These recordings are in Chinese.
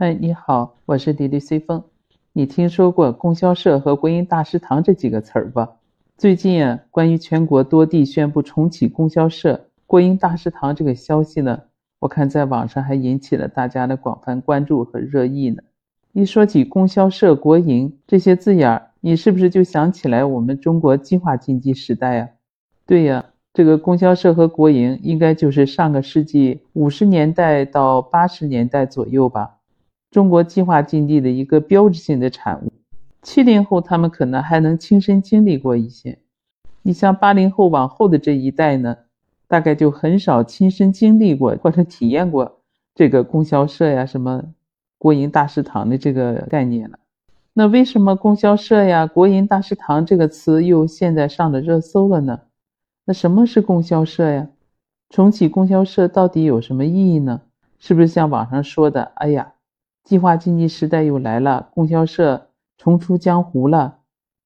嗨，你好，我是李丽随风。你听说过供销社和国营大食堂这几个词儿吧？最近啊，关于全国多地宣布重启供销社、国营大食堂这个消息呢，我看在网上还引起了大家的广泛关注和热议呢。一说起供销社、国营这些字眼儿，你是不是就想起来我们中国计划经济时代啊？对呀，这个供销社和国营应该就是上个世纪五十年代到八十年代左右吧。中国计划经济的一个标志性的产物，七零后他们可能还能亲身经历过一些，你像八零后往后的这一代呢，大概就很少亲身经历过或者体验过这个供销社呀、什么国营大食堂的这个概念了。那为什么供销社呀、国营大食堂这个词又现在上了热搜了呢？那什么是供销社呀？重启供销社到底有什么意义呢？是不是像网上说的？哎呀！计划经济时代又来了，供销社重出江湖了，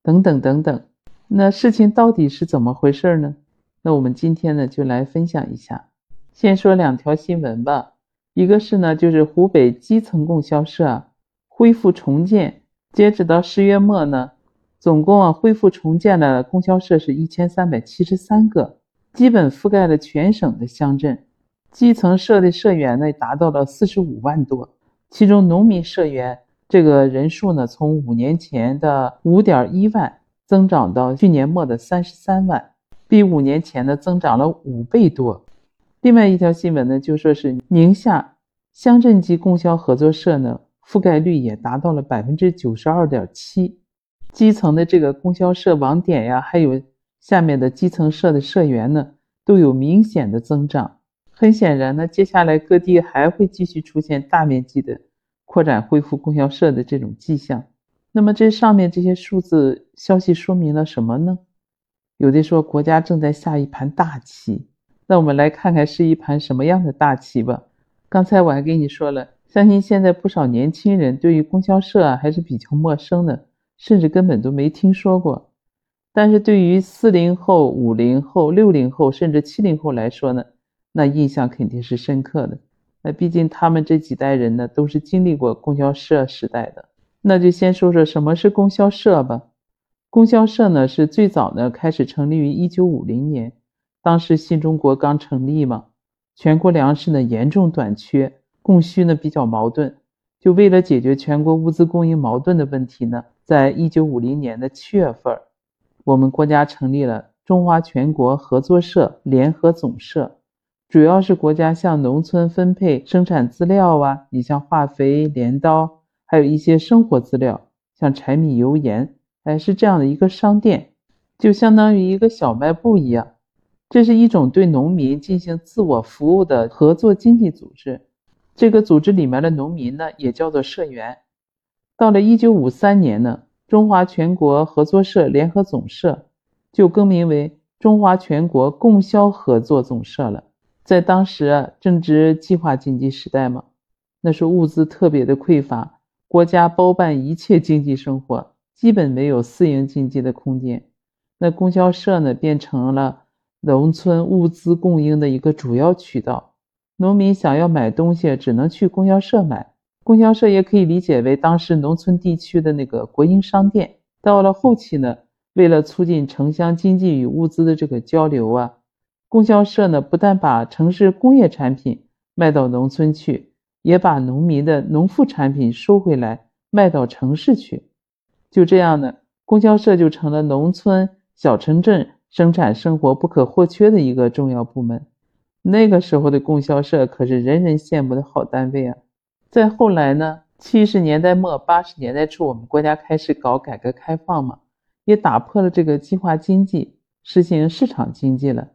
等等等等。那事情到底是怎么回事呢？那我们今天呢就来分享一下。先说两条新闻吧。一个是呢，就是湖北基层供销社恢复重建，截止到十月末呢，总共啊恢复重建的供销社是一千三百七十三个，基本覆盖了全省的乡镇。基层社的社员呢达到了四十五万多。其中，农民社员这个人数呢，从五年前的五点一万增长到去年末的三十三万，比五年前呢增长了五倍多。另外一条新闻呢，就说是宁夏乡镇级供销合作社呢，覆盖率也达到了百分之九十二点七，基层的这个供销社网点呀，还有下面的基层社的社员呢，都有明显的增长。很显然呢，接下来各地还会继续出现大面积的扩展、恢复供销社的这种迹象。那么这上面这些数字消息说明了什么呢？有的说国家正在下一盘大棋。那我们来看看是一盘什么样的大棋吧。刚才我还跟你说了，相信现在不少年轻人对于供销社啊还是比较陌生的，甚至根本都没听说过。但是对于四零后、五零后、六零后甚至七零后来说呢？那印象肯定是深刻的。那毕竟他们这几代人呢，都是经历过供销社时代的。那就先说说什么是供销社吧。供销社呢，是最早呢开始成立于一九五零年，当时新中国刚成立嘛，全国粮食呢严重短缺，供需呢比较矛盾。就为了解决全国物资供应矛盾的问题呢，在一九五零年的七月份，我们国家成立了中华全国合作社联合总社。主要是国家向农村分配生产资料啊，你像化肥、镰刀，还有一些生活资料，像柴米油盐，哎，是这样的一个商店，就相当于一个小卖部一样。这是一种对农民进行自我服务的合作经济组织。这个组织里面的农民呢，也叫做社员。到了一九五三年呢，中华全国合作社联合总社就更名为中华全国供销合作总社了。在当时，正值计划经济时代嘛，那时物资特别的匮乏，国家包办一切经济生活，基本没有私营经济的空间。那供销社呢，变成了农村物资供应的一个主要渠道。农民想要买东西，只能去供销社买。供销社也可以理解为当时农村地区的那个国营商店。到了后期呢，为了促进城乡经济与物资的这个交流啊。供销社呢，不但把城市工业产品卖到农村去，也把农民的农副产品收回来卖到城市去。就这样呢，供销社就成了农村小城镇生产生活不可或缺的一个重要部门。那个时候的供销社可是人人羡慕的好单位啊！再后来呢，七十年代末八十年代初，我们国家开始搞改革开放嘛，也打破了这个计划经济，实行市场经济了。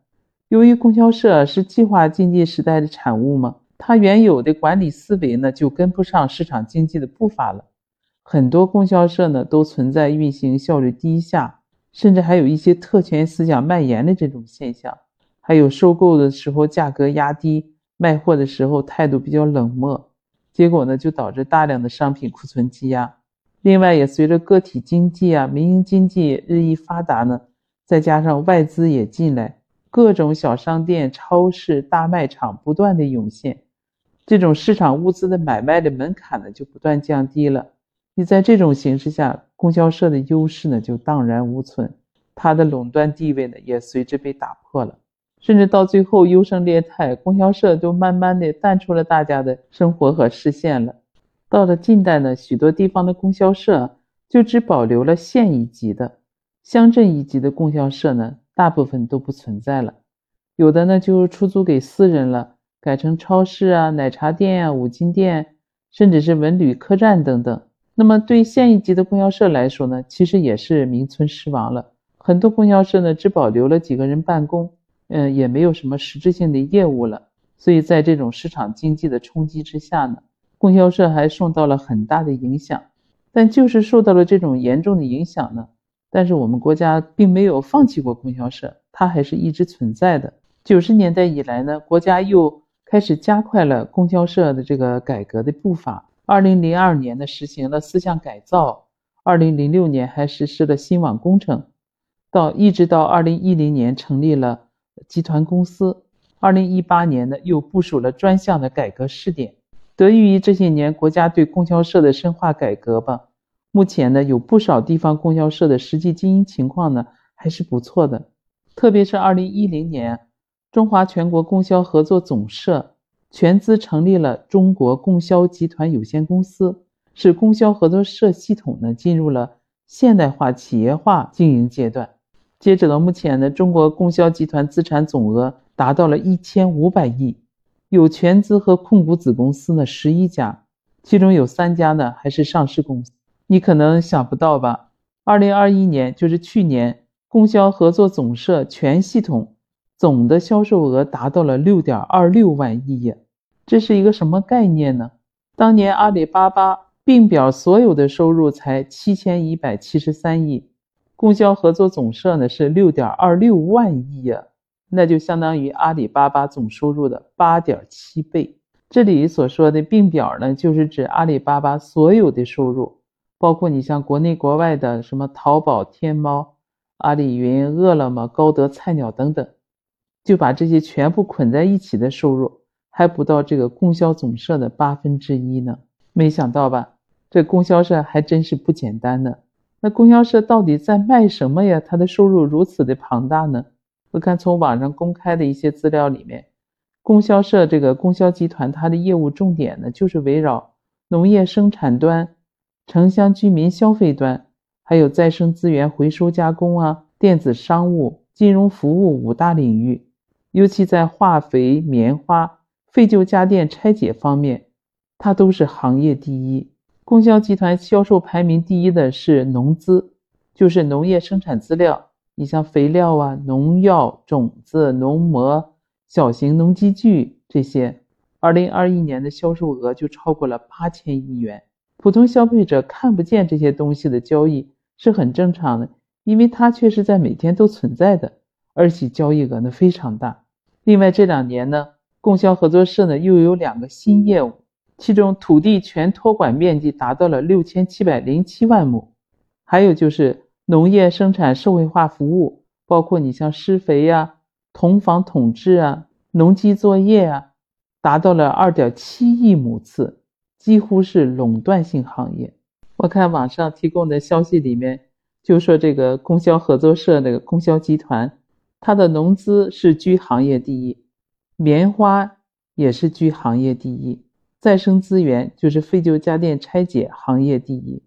由于供销社是计划经济时代的产物嘛，它原有的管理思维呢就跟不上市场经济的步伐了。很多供销社呢都存在运行效率低下，甚至还有一些特权思想蔓延的这种现象。还有收购的时候价格压低，卖货的时候态度比较冷漠，结果呢就导致大量的商品库存积压。另外，也随着个体经济啊、民营经济日益发达呢，再加上外资也进来。各种小商店、超市、大卖场不断的涌现，这种市场物资的买卖的门槛呢就不断降低了。你在这种形势下，供销社的优势呢就荡然无存，它的垄断地位呢也随之被打破了，甚至到最后优胜劣汰，供销社都慢慢的淡出了大家的生活和视线了。到了近代呢，许多地方的供销社就只保留了县一级的，乡镇一级的供销社呢，大部分都不存在了，有的呢就出租给私人了，改成超市啊、奶茶店啊、五金店，甚至是文旅客栈等等。那么对县一级的供销社来说呢，其实也是名存实亡了，很多供销社呢只保留了几个人办公，嗯，也没有什么实质性的业务了。所以在这种市场经济的冲击之下呢。供销社还受到了很大的影响，但就是受到了这种严重的影响呢。但是我们国家并没有放弃过供销社，它还是一直存在的。九十年代以来呢，国家又开始加快了供销社的这个改革的步伐。二零零二年呢，实行了四项改造；二零零六年还实施了新网工程，到一直到二零一零年成立了集团公司。二零一八年呢，又部署了专项的改革试点。得益于这些年国家对供销社的深化改革吧，目前呢有不少地方供销社的实际经营情况呢还是不错的。特别是二零一零年，中华全国供销合作总社全资成立了中国供销集团有限公司，使供销合作社系统呢进入了现代化企业化经营阶段。截止到目前呢，中国供销集团资产总额达到了一千五百亿。有全资和控股子公司呢，十一家，其中有三家呢还是上市公司。你可能想不到吧？二零二一年，就是去年，供销合作总社全系统总的销售额达到了六点二六万亿呀，这是一个什么概念呢？当年阿里巴巴并表所有的收入才七千一百七十三亿，供销合作总社呢是六点二六万亿呀。那就相当于阿里巴巴总收入的八点七倍。这里所说的并表呢，就是指阿里巴巴所有的收入，包括你像国内国外的什么淘宝、天猫、阿里云、饿了么、高德、菜鸟等等，就把这些全部捆在一起的收入，还不到这个供销总社的八分之一呢。没想到吧？这供销社还真是不简单呢。那供销社到底在卖什么呀？它的收入如此的庞大呢？我看从网上公开的一些资料里面，供销社这个供销集团，它的业务重点呢，就是围绕农业生产端、城乡居民消费端，还有再生资源回收加工啊、电子商务、金融服务五大领域。尤其在化肥、棉花、废旧家电拆解方面，它都是行业第一。供销集团销售排名第一的是农资，就是农业生产资料。你像肥料啊、农药、种子、农膜、小型农机具这些，二零二一年的销售额就超过了八千亿元。普通消费者看不见这些东西的交易是很正常的，因为它却是在每天都存在的，而且交易额呢非常大。另外这两年呢，供销合作社呢又有两个新业务，其中土地全托管面积达到了六千七百零七万亩，还有就是。农业生产社会化服务，包括你像施肥呀、同房统治啊、农机作业啊，达到了二点七亿亩次，几乎是垄断性行业。我看网上提供的消息里面就说，这个供销合作社这个供销集团，它的农资是居行业第一，棉花也是居行业第一，再生资源就是废旧家电拆解行业第一。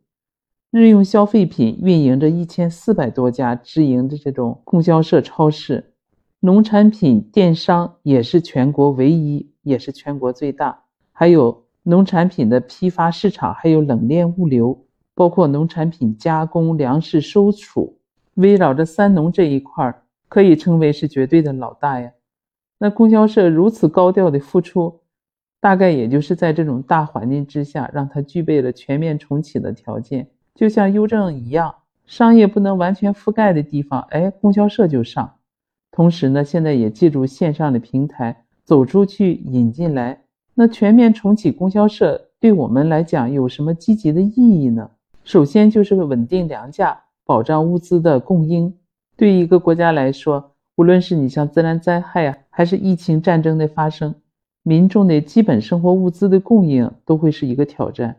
日用消费品运营着一千四百多家直营的这种供销社超市，农产品电商也是全国唯一，也是全国最大。还有农产品的批发市场，还有冷链物流，包括农产品加工、粮食收储，围绕着三农这一块儿，可以称为是绝对的老大呀。那供销社如此高调的付出，大概也就是在这种大环境之下，让它具备了全面重启的条件。就像邮政一样，商业不能完全覆盖的地方，哎，供销社就上。同时呢，现在也借助线上的平台走出去，引进来。那全面重启供销社对我们来讲有什么积极的意义呢？首先就是稳定粮价，保障物资的供应。对于一个国家来说，无论是你像自然灾害啊，还是疫情、战争的发生，民众的基本生活物资的供应都会是一个挑战。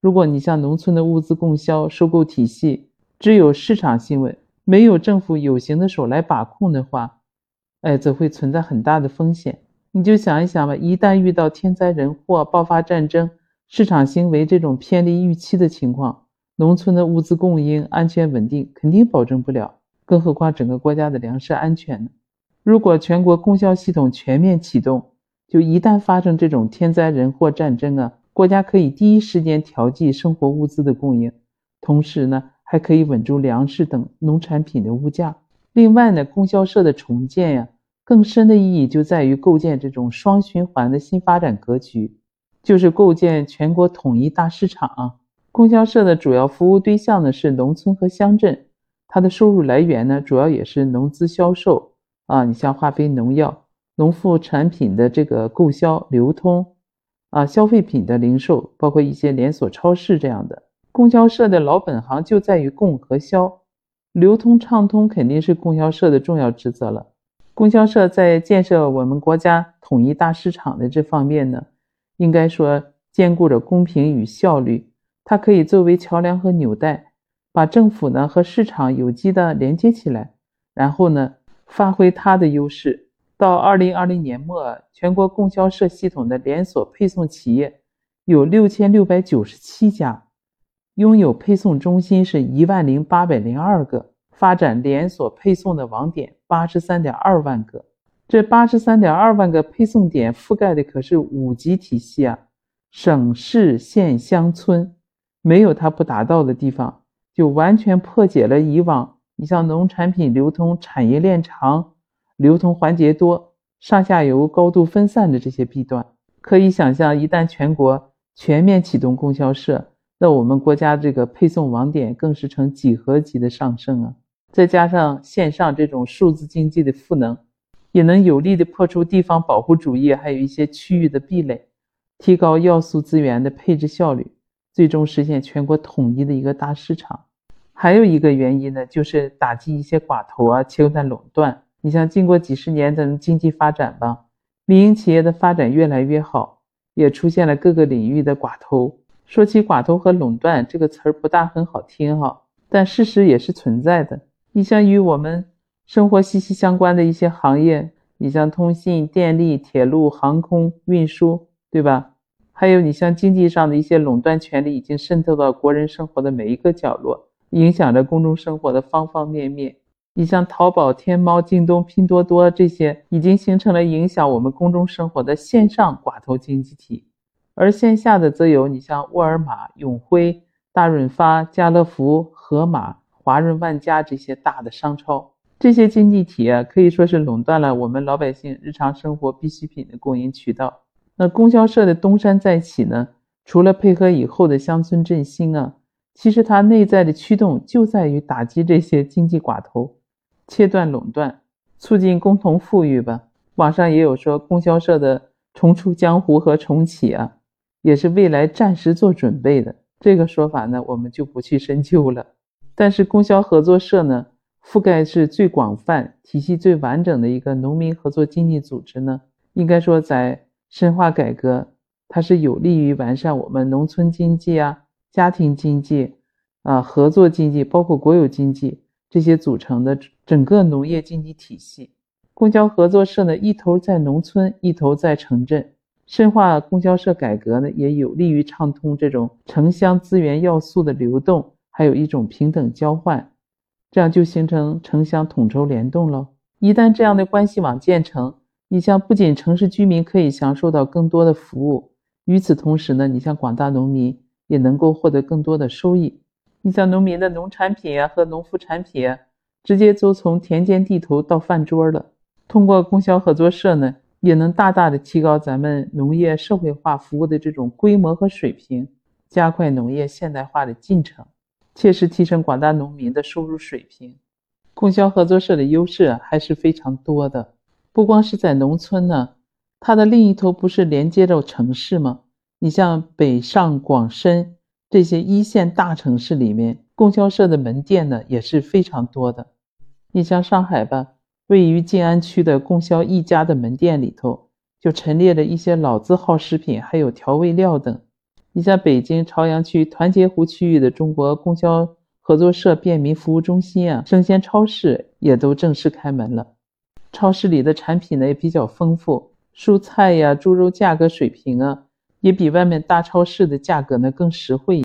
如果你像农村的物资供销、收购体系只有市场行为，没有政府有形的手来把控的话，哎，则会存在很大的风险。你就想一想吧，一旦遇到天灾人祸、爆发战争、市场行为这种偏离预期的情况，农村的物资供应安全稳定肯定保证不了，更何况整个国家的粮食安全呢？如果全国供销系统全面启动，就一旦发生这种天灾人祸、战争啊，国家可以第一时间调剂生活物资的供应，同时呢，还可以稳住粮食等农产品的物价。另外呢，供销社的重建呀。更深的意义就在于构建这种双循环的新发展格局，就是构建全国统一大市场。供销社的主要服务对象呢是农村和乡镇，它的收入来源呢主要也是农资销售啊，你像化肥、农药、农副产品的这个购销流通啊，消费品的零售，包括一些连锁超市这样的。供销社的老本行就在于供和销，流通畅通肯定是供销社的重要职责了。供销社在建设我们国家统一大市场的这方面呢，应该说兼顾着公平与效率。它可以作为桥梁和纽带，把政府呢和市场有机的连接起来，然后呢发挥它的优势。到二零二零年末，全国供销社系统的连锁配送企业有六千六百九十七家，拥有配送中心是一万零八百零二个。发展连锁配送的网点八十三点二万个，这八十三点二万个配送点覆盖的可是五级体系啊，省市县乡村，没有它不达到的地方，就完全破解了以往你像农产品流通产业链长、流通环节多、上下游高度分散的这些弊端。可以想象，一旦全国全面启动供销社，那我们国家这个配送网点更是呈几何级的上升啊！再加上线上这种数字经济的赋能，也能有力的破除地方保护主义，还有一些区域的壁垒，提高要素资源的配置效率，最终实现全国统一的一个大市场。还有一个原因呢，就是打击一些寡头啊、切断垄断。你像经过几十年的经济发展吧，民营企业的发展越来越好，也出现了各个领域的寡头。说起寡头和垄断这个词儿不大很好听哈，但事实也是存在的。你像与我们生活息息相关的一些行业，你像通信、电力、铁路、航空运输，对吧？还有你像经济上的一些垄断权利，已经渗透到国人生活的每一个角落，影响着公众生活的方方面面。你像淘宝、天猫、京东、拼多多这些，已经形成了影响我们公众生活的线上寡头经济体，而线下的则有你像沃尔玛、永辉、大润发、家乐福、盒马。华润万家这些大的商超，这些经济体啊，可以说是垄断了我们老百姓日常生活必需品的供应渠道。那供销社的东山再起呢，除了配合以后的乡村振兴啊，其实它内在的驱动就在于打击这些经济寡头，切断垄断，促进共同富裕吧。网上也有说，供销社的重出江湖和重启啊，也是未来暂时做准备的。这个说法呢，我们就不去深究了。但是供销合作社呢，覆盖是最广泛、体系最完整的一个农民合作经济组织呢。应该说，在深化改革，它是有利于完善我们农村经济啊、家庭经济啊、合作经济，包括国有经济这些组成的整个农业经济体系。供销合作社呢，一头在农村，一头在城镇。深化供销社改革呢，也有利于畅通这种城乡资源要素的流动。还有一种平等交换，这样就形成城乡统筹联动了。一旦这样的关系网建成，你像不仅城市居民可以享受到更多的服务，与此同时呢，你像广大农民也能够获得更多的收益。你像农民的农产品啊和农副产品啊，直接就从田间地头到饭桌了。通过供销合作社呢，也能大大的提高咱们农业社会化服务的这种规模和水平，加快农业现代化的进程。切实提升广大农民的收入水平，供销合作社的优势还是非常多的。不光是在农村呢，它的另一头不是连接着城市吗？你像北上广深这些一线大城市里面，供销社的门店呢也是非常多的。你像上海吧，位于静安区的供销一家的门店里头，就陈列了一些老字号食品，还有调味料等。你像北京朝阳区团结湖区域的中国供销合作社便民服务中心啊，生鲜超市也都正式开门了。超市里的产品呢也比较丰富，蔬菜呀、猪肉价格水平啊，也比外面大超市的价格呢更实惠。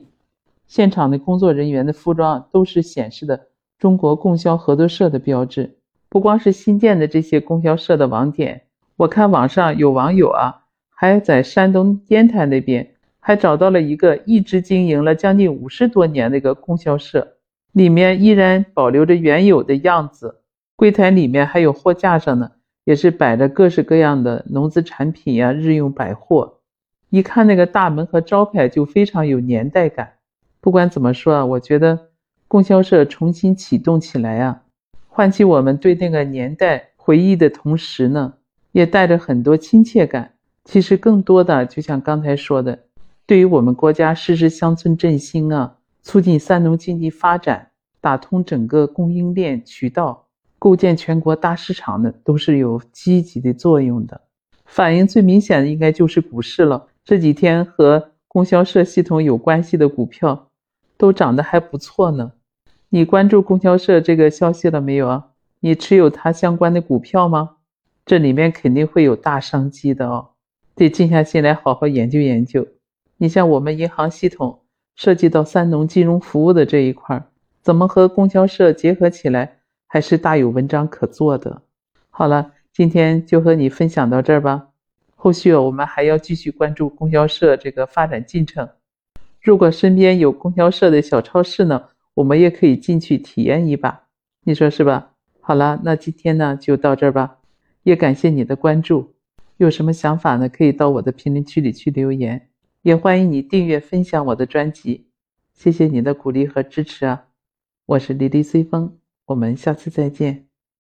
现场的工作人员的服装都是显示的中国供销合作社的标志。不光是新建的这些供销社的网点。我看网上有网友啊，还在山东烟台那边还找到了一个一直经营了将近五十多年的一个供销社，里面依然保留着原有的样子，柜台里面还有货架上呢，也是摆着各式各样的农资产品呀、日用百货。一看那个大门和招牌就非常有年代感。不管怎么说啊，我觉得供销社重新启动起来啊，唤起我们对那个年代回忆的同时呢。也带着很多亲切感。其实更多的，就像刚才说的，对于我们国家实施乡村振兴啊，促进三农经济发展，打通整个供应链渠道，构建全国大市场的，都是有积极的作用的。反应最明显的应该就是股市了。这几天和供销社系统有关系的股票，都涨得还不错呢。你关注供销社这个消息了没有啊？你持有它相关的股票吗？这里面肯定会有大商机的哦，得静下心来好好研究研究。你像我们银行系统涉及到三农金融服务的这一块，怎么和供销社结合起来，还是大有文章可做的。好了，今天就和你分享到这儿吧。后续我们还要继续关注供销社这个发展进程。如果身边有供销社的小超市呢，我们也可以进去体验一把，你说是吧？好了，那今天呢就到这儿吧。也感谢你的关注，有什么想法呢？可以到我的评论区里去留言，也欢迎你订阅分享我的专辑，谢谢你的鼓励和支持啊！我是李丽随风，我们下次再见。